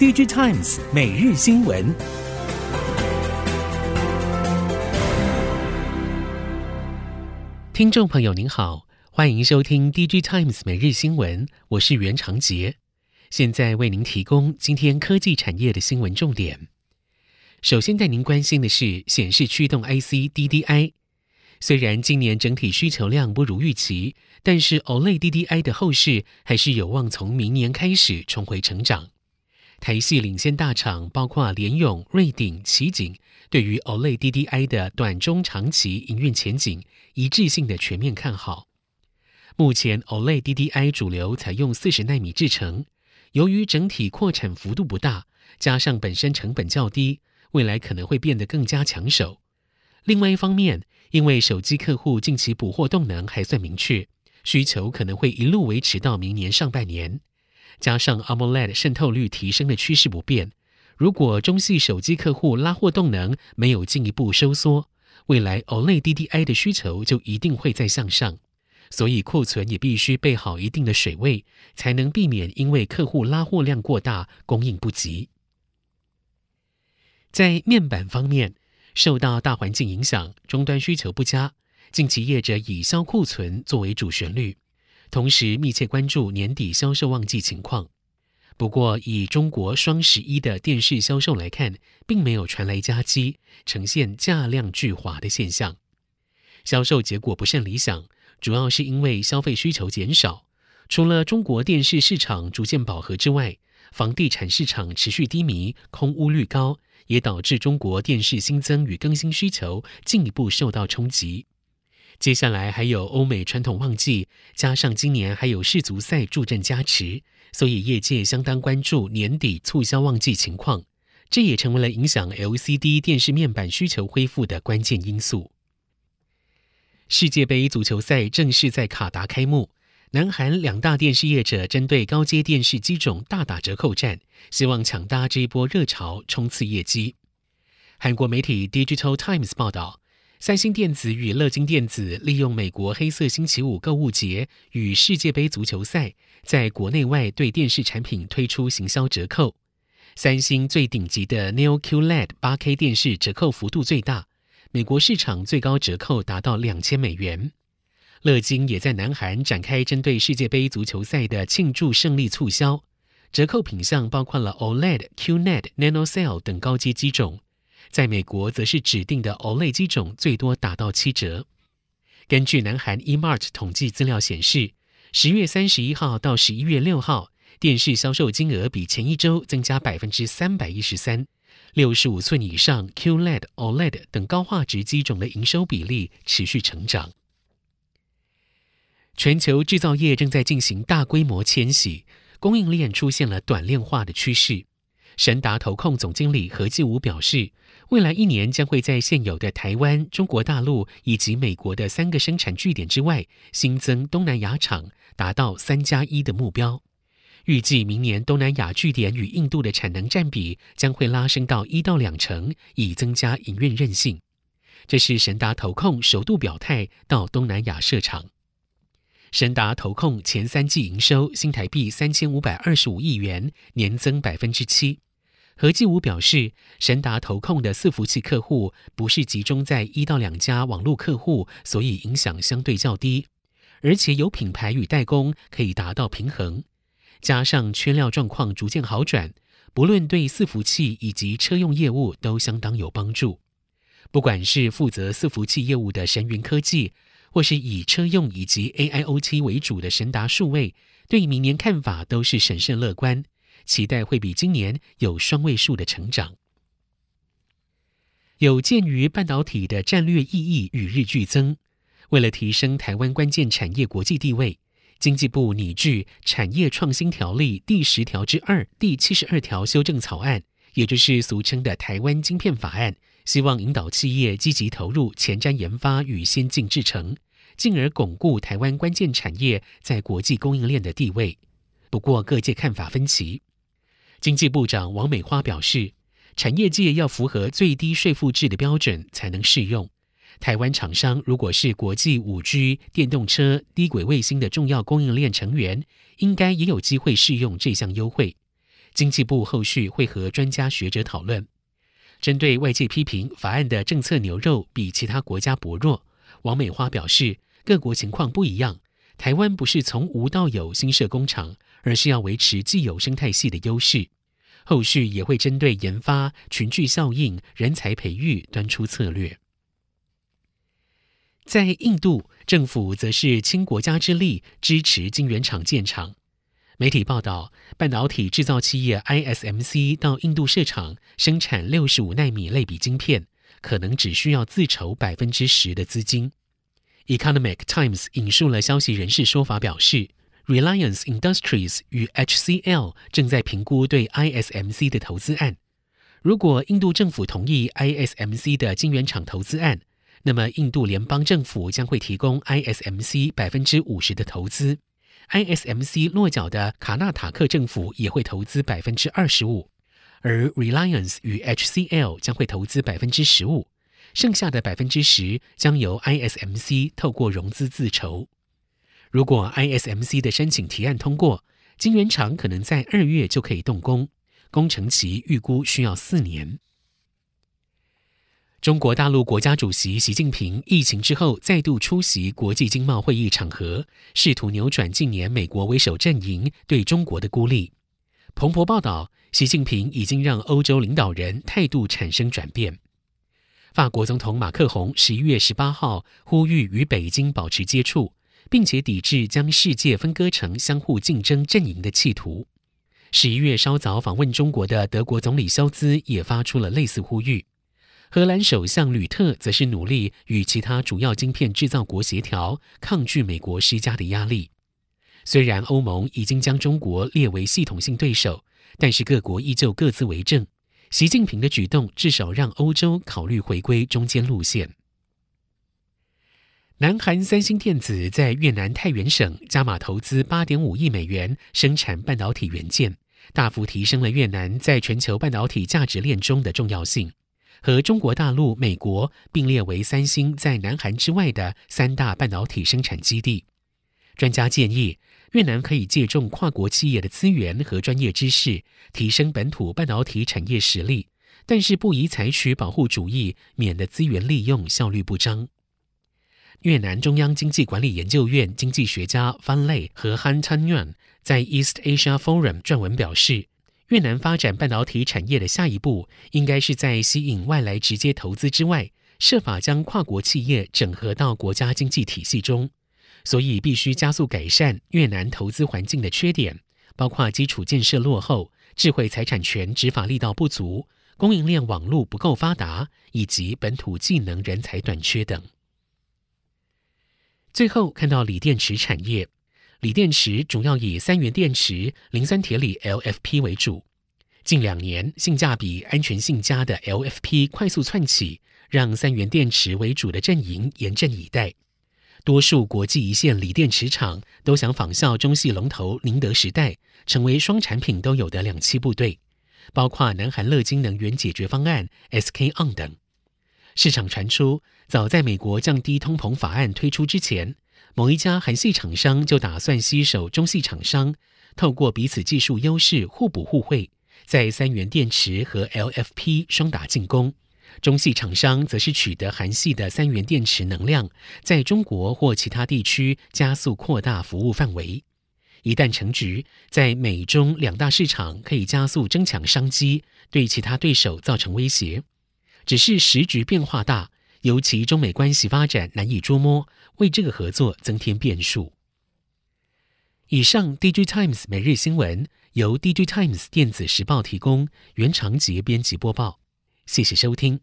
DigiTimes 每日新闻，听众朋友您好，欢迎收听 DigiTimes 每日新闻，我是袁长杰，现在为您提供今天科技产业的新闻重点。首先带您关心的是显示驱动 IC DDI。虽然今年整体需求量不如预期，但是 OLED DDI 的后市还是有望从明年开始重回成长。台系领先大厂包括联咏、瑞鼎、奇景，对于 OLED DDI 的短中长期营运前景一致性的全面看好。目前 OLED DDI 主流采用四十纳米制程，由于整体扩产幅度不大，加上本身成本较低，未来可能会变得更加抢手。另外一方面，因为手机客户近期补货动能还算明确，需求可能会一路维持到明年上半年。加上 AMOLED 渗透率提升的趋势不变，如果中系手机客户拉货动能没有进一步收缩，未来 OLED DDI 的需求就一定会再向上。所以库存也必须备好一定的水位，才能避免因为客户拉货量过大，供应不及。在面板方面。受到大环境影响，终端需求不佳，近期业者以销库存作为主旋律，同时密切关注年底销售旺季情况。不过，以中国双十一的电视销售来看，并没有传来佳绩，呈现价量巨滑的现象。销售结果不甚理想，主要是因为消费需求减少，除了中国电视市场逐渐饱和之外，房地产市场持续低迷，空屋率高。也导致中国电视新增与更新需求进一步受到冲击。接下来还有欧美传统旺季，加上今年还有世足赛助阵加持，所以业界相当关注年底促销旺季情况。这也成为了影响 LCD 电视面板需求恢复的关键因素。世界杯足球赛正式在卡达开幕。南韩两大电视业者针对高阶电视机种大打折扣战，希望抢搭这一波热潮，冲刺业绩。韩国媒体 Digital Times 报道，三星电子与乐金电子利用美国黑色星期五购物节与世界杯足球赛，在国内外对电视产品推出行销折扣。三星最顶级的 Neo QLED 8K 电视折扣幅度最大，美国市场最高折扣达到两千美元。乐金也在南韩展开针对世界杯足球赛的庆祝胜利促销，折扣品项包括了 OLED、QNED、NanoCell 等高阶机种，在美国则是指定的 OLED 机种最多打到七折。根据南韩 eMart 统计资料显示，十月三十一号到十一月六号，电视销售金额比前一周增加百分之三百一十三，六十五寸以上 QLED、OLED 等高画质机种的营收比例持续成长。全球制造业正在进行大规模迁徙，供应链出现了短链化的趋势。神达投控总经理何继武表示，未来一年将会在现有的台湾、中国大陆以及美国的三个生产据点之外，新增东南亚厂，达到三加一的目标。预计明年东南亚据点与印度的产能占比将会拉升到一到两成，以增加营运韧性。这是神达投控首度表态到东南亚设厂。神达投控前三季营收新台币三千五百二十五亿元，年增百分之七。何继武表示，神达投控的伺服器客户不是集中在一到两家网络客户，所以影响相对较低，而且有品牌与代工可以达到平衡，加上缺料状况逐渐好转，不论对伺服器以及车用业务都相当有帮助。不管是负责伺服器业务的神云科技。或是以车用以及 AIoT 为主的神达数位，对明年看法都是审慎乐观，期待会比今年有双位数的成长。有鉴于半导体的战略意义与日俱增，为了提升台湾关键产业国际地位，经济部拟具《产业创新条例》第十条之二第七十二条修正草案，也就是俗称的台湾晶片法案。希望引导企业积极投入前瞻研发与先进制程，进而巩固台湾关键产业在国际供应链的地位。不过，各界看法分歧。经济部长王美花表示，产业界要符合最低税负制的标准才能适用。台湾厂商如果是国际五 G、电动车、低轨卫星的重要供应链成员，应该也有机会适用这项优惠。经济部后续会和专家学者讨论。针对外界批评法案的政策牛肉比其他国家薄弱，王美花表示，各国情况不一样，台湾不是从无到有新设工厂，而是要维持既有生态系的优势。后续也会针对研发、群聚效应、人才培育端出策略。在印度，政府则是倾国家之力支持晶圆厂建厂。媒体报道，半导体制造企业 ISMC 到印度设厂生产六十五纳米类比晶片，可能只需要自筹百分之十的资金。Economic Times 引述了消息人士说法，表示 Reliance Industries 与 HCL 正在评估对 ISMC 的投资案。如果印度政府同意 ISMC 的晶圆厂投资案，那么印度联邦政府将会提供 ISMC 百分之五十的投资。ISMC 落脚的卡纳塔克政府也会投资百分之二十五，而 Reliance 与 HCL 将会投资百分之十五，剩下的百分之十将由 ISMC 透过融资自筹。如果 ISMC 的申请提案通过，晶圆厂可能在二月就可以动工，工程期预估需要四年。中国大陆国家主席习近平疫情之后再度出席国际经贸会议场合，试图扭转近年美国为首阵营对中国的孤立。彭博报道，习近平已经让欧洲领导人态度产生转变。法国总统马克宏十一月十八号呼吁与北京保持接触，并且抵制将世界分割成相互竞争阵营的企图。十一月稍早访问中国的德国总理肖兹也发出了类似呼吁。荷兰首相吕特则是努力与其他主要晶片制造国协调，抗拒美国施加的压力。虽然欧盟已经将中国列为系统性对手，但是各国依旧各自为政。习近平的举动至少让欧洲考虑回归中间路线。南韩三星电子在越南太原省加码投资八点五亿美元生产半导体元件，大幅提升了越南在全球半导体价值链中的重要性。和中国大陆、美国并列为三星在南韩之外的三大半导体生产基地。专家建议，越南可以借重跨国企业的资源和专业知识，提升本土半导体产业实力，但是不宜采取保护主义，免得资源利用效率不彰。越南中央经济管理研究院经济学家范类和 Han Tan Nguyen 在 East Asia Forum 撰文表示。越南发展半导体产业的下一步，应该是在吸引外来直接投资之外，设法将跨国企业整合到国家经济体系中。所以，必须加速改善越南投资环境的缺点，包括基础建设落后、智慧财产权执法力道不足、供应链网络不够发达，以及本土技能人才短缺等。最后，看到锂电池产业。锂电池主要以三元电池、磷酸铁锂 （LFP） 为主。近两年，性价比、安全性佳的 LFP 快速窜起，让三元电池为主的阵营严阵以待。多数国际一线锂电池厂都想仿效中系龙头宁德时代，成为双产品都有的两栖部队，包括南韩乐金能源解决方案 （SK On） 等。市场传出，早在美国降低通膨法案推出之前。某一家韩系厂商就打算携手中系厂商，透过彼此技术优势互补互惠，在三元电池和 LFP 双打进攻。中系厂商则是取得韩系的三元电池能量，在中国或其他地区加速扩大服务范围。一旦成局，在美中两大市场可以加速争抢商机，对其他对手造成威胁。只是时局变化大。尤其中美关系发展难以捉摸，为这个合作增添变数。以上，DG Times 每日新闻由 DG Times 电子时报提供，原长杰编辑播报，谢谢收听。